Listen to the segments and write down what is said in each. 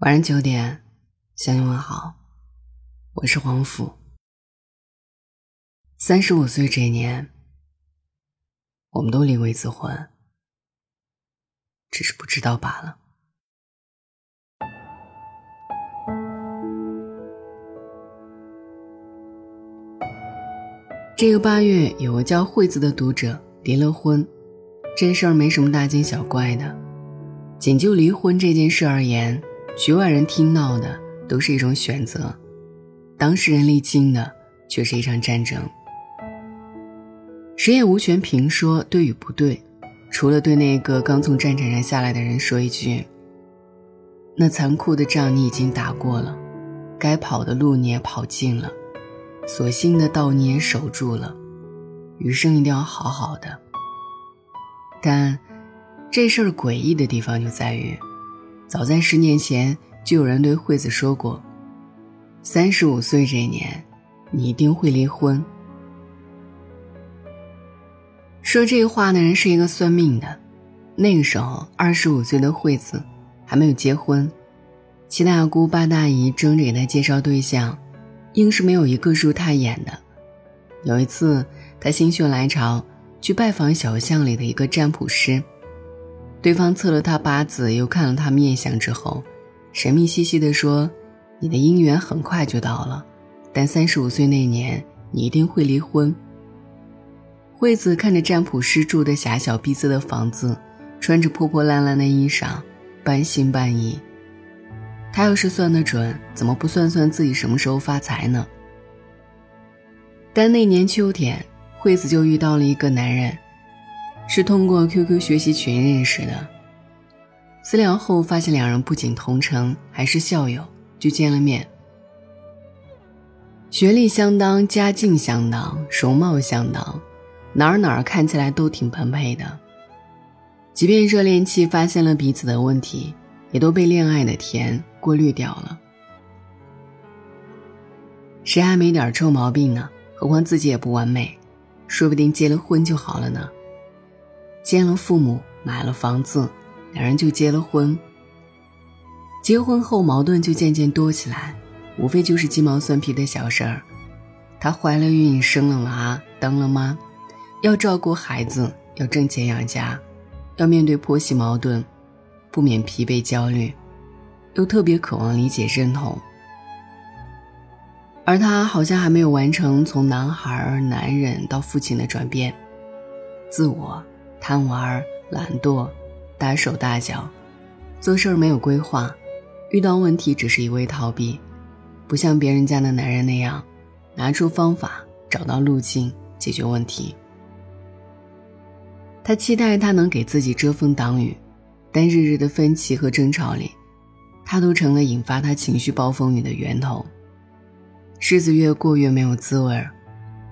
晚上九点，向你问好，我是黄甫。三十五岁这年，我们都离过一次婚，只是不知道罢了。这个八月，有个叫惠子的读者离了婚，这事儿没什么大惊小怪的，仅就离婚这件事而言。局外人听到的都是一种选择，当事人历经的却是一场战争。谁也无权评说对与不对，除了对那个刚从战场上下来的人说一句：“那残酷的仗你已经打过了，该跑的路你也跑尽了，所幸的道你也守住了，余生一定要好好的。”但这事儿诡异的地方就在于。早在十年前，就有人对惠子说过：“三十五岁这一年，你一定会离婚。”说这话的人是一个算命的。那个时候，二十五岁的惠子还没有结婚，七大姑八大姨争着给她介绍对象，硬是没有一个入她眼的。有一次，她心血来潮去拜访小巷里的一个占卜师。对方测了他八字，又看了他面相之后，神秘兮兮地说：“你的姻缘很快就到了，但三十五岁那年你一定会离婚。”惠子看着占卜师住的狭小逼仄的房子，穿着破破烂烂的衣裳，半信半疑。他要是算得准，怎么不算算自己什么时候发财呢？但那年秋天，惠子就遇到了一个男人。是通过 QQ 学习群认识的，私聊后发现两人不仅同城，还是校友，就见了面。学历相当，家境相当，容貌相当，哪儿哪儿看起来都挺般配的。即便热恋期发现了彼此的问题，也都被恋爱的甜过滤掉了。谁还没点臭毛病呢？何况自己也不完美，说不定结了婚就好了呢。见了父母，买了房子，两人就结了婚。结婚后矛盾就渐渐多起来，无非就是鸡毛蒜皮的小事儿。她怀了孕，生了娃，当了妈，要照顾孩子，要挣钱养家，要面对婆媳矛盾，不免疲惫焦虑，又特别渴望理解认同。而他好像还没有完成从男孩、男人到父亲的转变，自我。贪玩、懒惰、大手大脚，做事没有规划，遇到问题只是一味逃避，不像别人家的男人那样，拿出方法，找到路径解决问题。他期待他能给自己遮风挡雨，但日日的分歧和争吵里，他都成了引发他情绪暴风雨的源头。日子越过越没有滋味，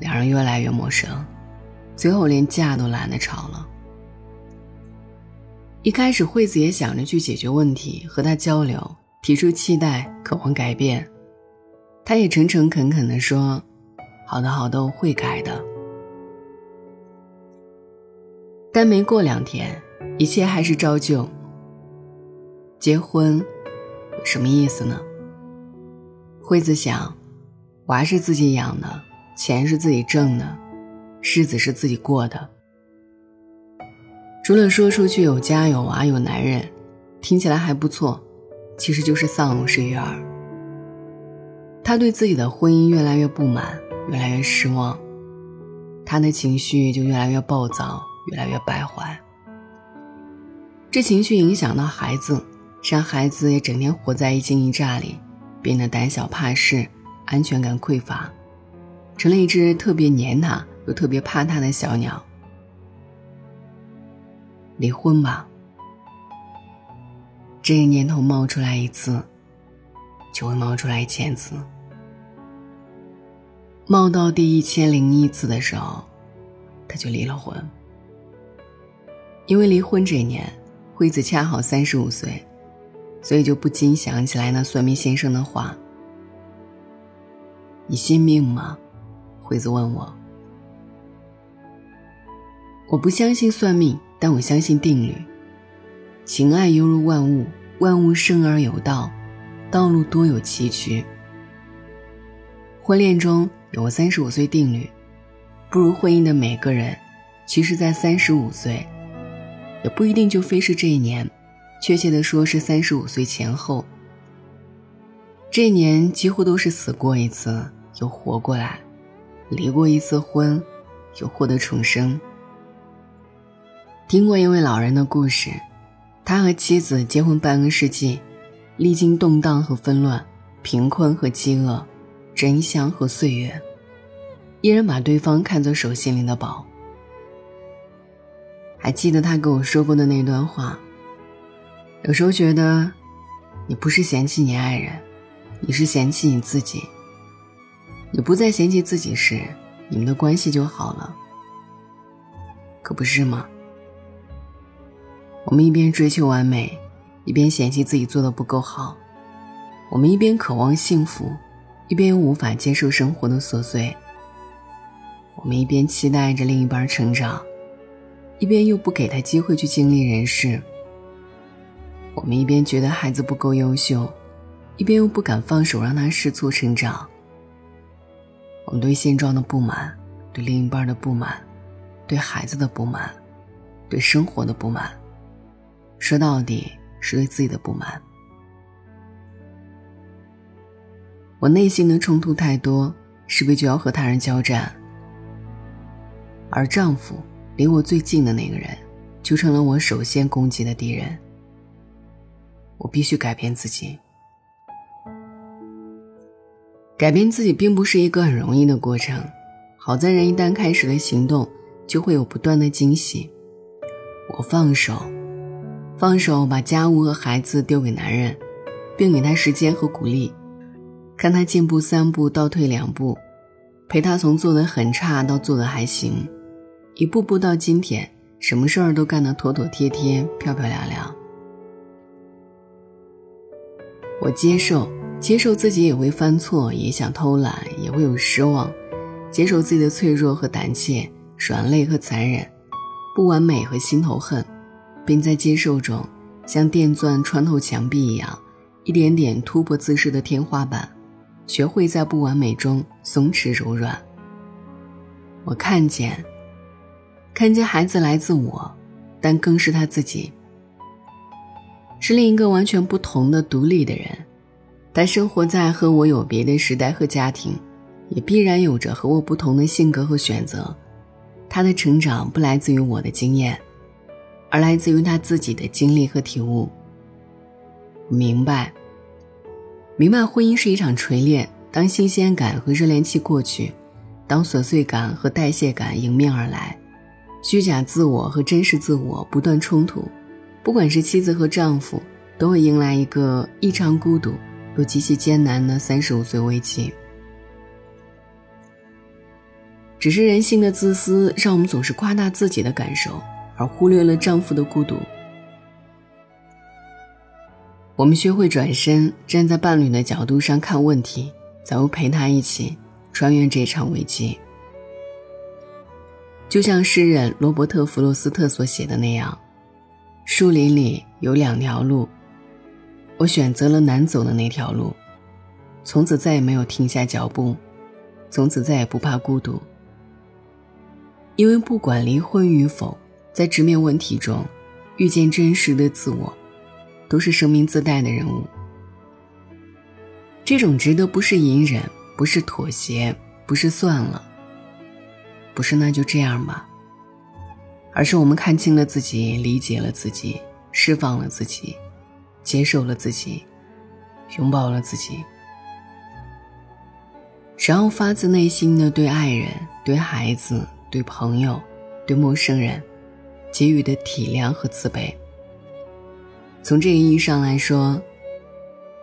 两人越来越陌生，最后连架都懒得吵了。一开始，惠子也想着去解决问题，和他交流，提出期待，渴望改变。他也诚诚恳恳地说：“好的，好的，我会改的。”但没过两天，一切还是照旧。结婚，什么意思呢？惠子想，娃是自己养的，钱是自己挣的，日子是自己过的。除了说出去有家有娃有男人，听起来还不错，其实就是丧偶式育儿。他对自己的婚姻越来越不满，越来越失望，他的情绪就越来越暴躁，越来越败坏。这情绪影响到孩子，让孩子也整天活在一惊一乍里，变得胆小怕事，安全感匮乏，成了一只特别黏他又特别怕他的小鸟。离婚吧，这个念头冒出来一次，就会冒出来一千次。冒到第一千零一次的时候，他就离了婚。因为离婚这年，惠子恰好三十五岁，所以就不禁想起来那算命先生的话：“你信命吗？”惠子问我。我不相信算命。但我相信定律，情爱犹如万物，万物生而有道，道路多有崎岖。婚恋中有个三十五岁定律，步入婚姻的每个人，其实在三十五岁，也不一定就非是这一年，确切的说是三十五岁前后。这一年几乎都是死过一次又活过来，离过一次婚，又获得重生。听过一位老人的故事，他和妻子结婚半个世纪，历经动荡和纷乱，贫困和饥饿。真香和岁月，依然把对方看作手心里的宝。还记得他跟我说过的那段话。有时候觉得，你不是嫌弃你爱人，你是嫌弃你自己。你不再嫌弃自己时，你们的关系就好了。可不是吗？我们一边追求完美，一边嫌弃自己做的不够好。我们一边渴望幸福。一边又无法接受生活的琐碎，我们一边期待着另一半成长，一边又不给他机会去经历人世。我们一边觉得孩子不够优秀，一边又不敢放手让他试错成长。我们对现状的不满，对另一半的不满，对孩子的不满，对生活的不满，说到底是对自己的不满。我内心的冲突太多，势必就要和他人交战。而丈夫离我最近的那个人，就成了我首先攻击的敌人。我必须改变自己。改变自己并不是一个很容易的过程，好在人一旦开始了行动，就会有不断的惊喜。我放手，放手把家务和孩子丢给男人，并给他时间和鼓励。看他进步三步，倒退两步，陪他从做的很差到做的还行，一步步到今天，什么事儿都干得妥妥帖帖、漂漂亮亮。我接受，接受自己也会犯错，也想偷懒，也会有失望，接受自己的脆弱和胆怯，软肋和残忍，不完美和心头恨，并在接受中，像电钻穿透墙壁一样，一点点突破自身的天花板。学会在不完美中松弛柔软。我看见，看见孩子来自我，但更是他自己，是另一个完全不同的独立的人。他生活在和我有别的时代和家庭，也必然有着和我不同的性格和选择。他的成长不来自于我的经验，而来自于他自己的经历和体悟。明白。明白，婚姻是一场锤炼。当新鲜感和热恋期过去，当琐碎感和代谢感迎面而来，虚假自我和真实自我不断冲突，不管是妻子和丈夫，都会迎来一个异常孤独又极其艰难的三十五岁危机。只是人性的自私，让我们总是夸大自己的感受，而忽略了丈夫的孤独。我们学会转身，站在伴侣的角度上看问题，才会陪他一起穿越这场危机。就像诗人罗伯特·弗洛斯特所写的那样：“树林里有两条路，我选择了难走的那条路，从此再也没有停下脚步，从此再也不怕孤独。因为不管离婚与否，在直面问题中，遇见真实的自我。”都是生命自带的人物，这种值得不是隐忍，不是妥协，不是算了，不是那就这样吧，而是我们看清了自己，理解了自己，释放了自己，接受了自己，拥抱了自己，然后发自内心的对爱人、对孩子、对朋友、对陌生人给予的体谅和慈悲。从这个意义上来说，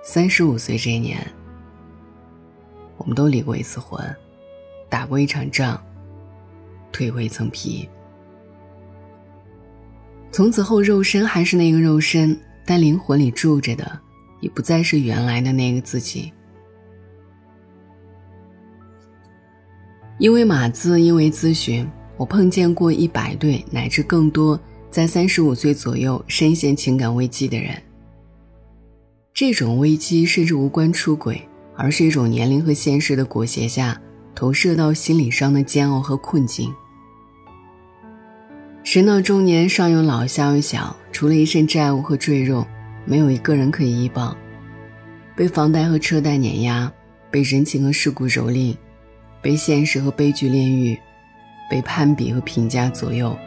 三十五岁这一年，我们都离过一次婚，打过一场仗，蜕过一层皮。从此后，肉身还是那个肉身，但灵魂里住着的，已不再是原来的那个自己。因为码字，因为咨询，我碰见过一百对乃至更多。在三十五岁左右深陷情感危机的人，这种危机甚至无关出轨，而是一种年龄和现实的裹挟下投射到心理上的煎熬和困境。人到中年，上有老下有小，除了一身债务和赘肉，没有一个人可以依傍，被房贷和车贷碾压，被人情和世故蹂躏，被现实和悲剧炼狱，被攀比和评价左右，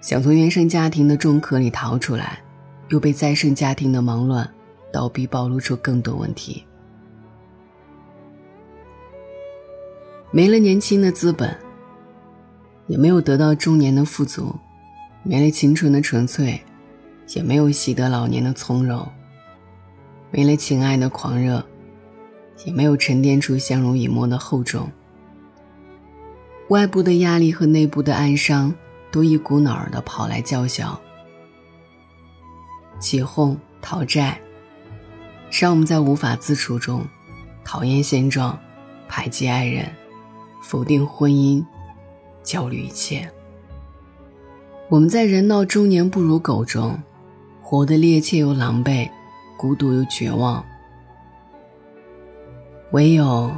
想从原生家庭的重壳里逃出来，又被再生家庭的忙乱倒逼暴露出更多问题，没了年轻的资本。也没有得到中年的富足，没了青春的纯粹，也没有习得老年的从容；没了情爱的狂热，也没有沉淀出相濡以沫的厚重。外部的压力和内部的哀伤都一股脑儿的跑来叫嚣，起哄、讨债，让我们在无法自处中讨厌现状，排挤爱人，否定婚姻。焦虑一切。我们在人到中年不如狗中，活得趔趄又狼狈，孤独又绝望。唯有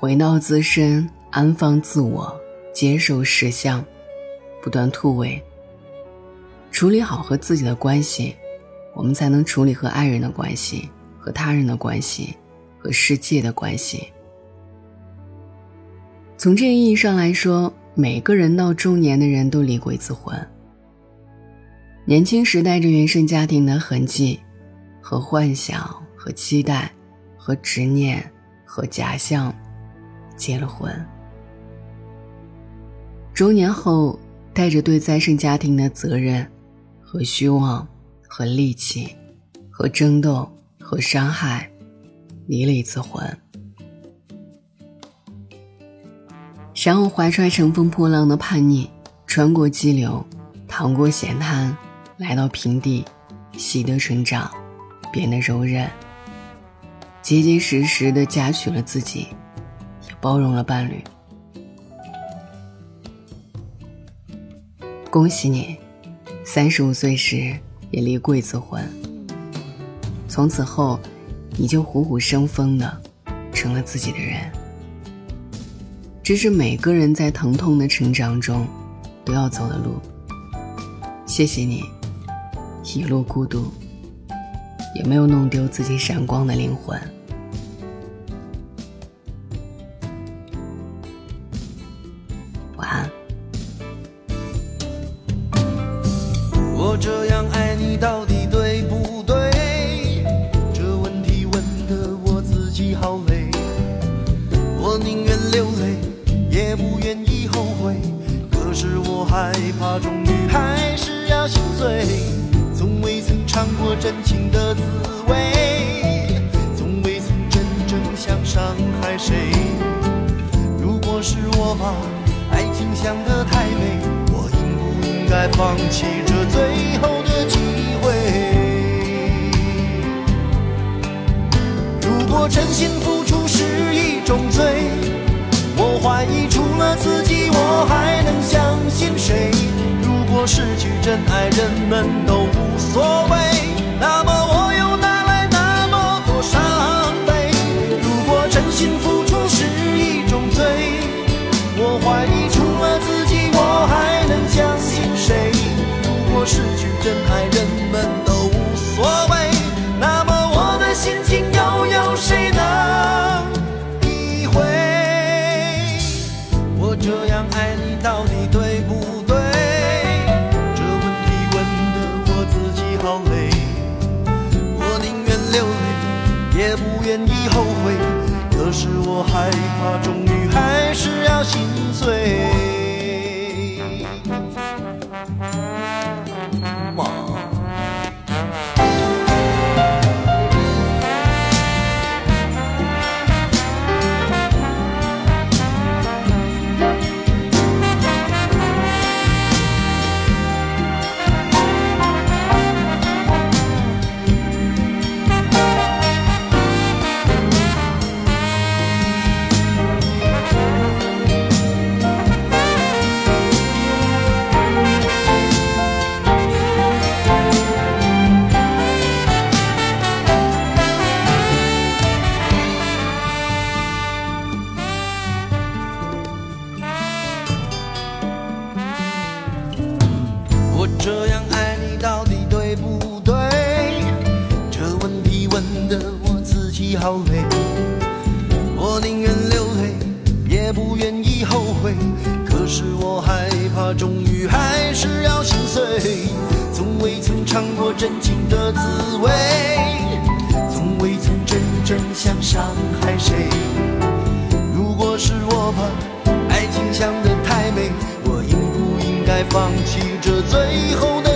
回到自身，安放自我，接受实相，不断突围，处理好和自己的关系，我们才能处理和爱人的关系、和他人的关系、和世界的关系。从这个意义上来说。每个人到中年的人都离过一次婚。年轻时带着原生家庭的痕迹，和幻想、和期待、和执念、和假象，结了婚。中年后带着对再生家庭的责任、和虚妄、和戾气、和争斗、和伤害，离了一次婚。然后怀揣乘风破浪的叛逆，穿过激流，趟过险滩，来到平地，习得成长，变得柔韧，结结实实的嫁娶了自己，也包容了伴侣。恭喜你，三十五岁时也离过一次婚。从此后，你就虎虎生风的，成了自己的人。这是每个人在疼痛的成长中都要走的路。谢谢你，一路孤独，也没有弄丢自己闪光的灵魂。真情的滋味，从未曾真正想伤害谁。如果是我把爱情想得太美，我应不应该放弃这最后的机会？如果真心付出是一种罪。我怀疑，除了自己，我还能相信谁？如果失去真爱，人们都无所谓，那也不愿意后悔。可是我害怕，终于还是要心碎。是我害怕，终于还是要心碎。从未曾尝过真情的滋味，从未曾真正想伤害谁。如果是我把爱情想得太美，我应不应该放弃这最后的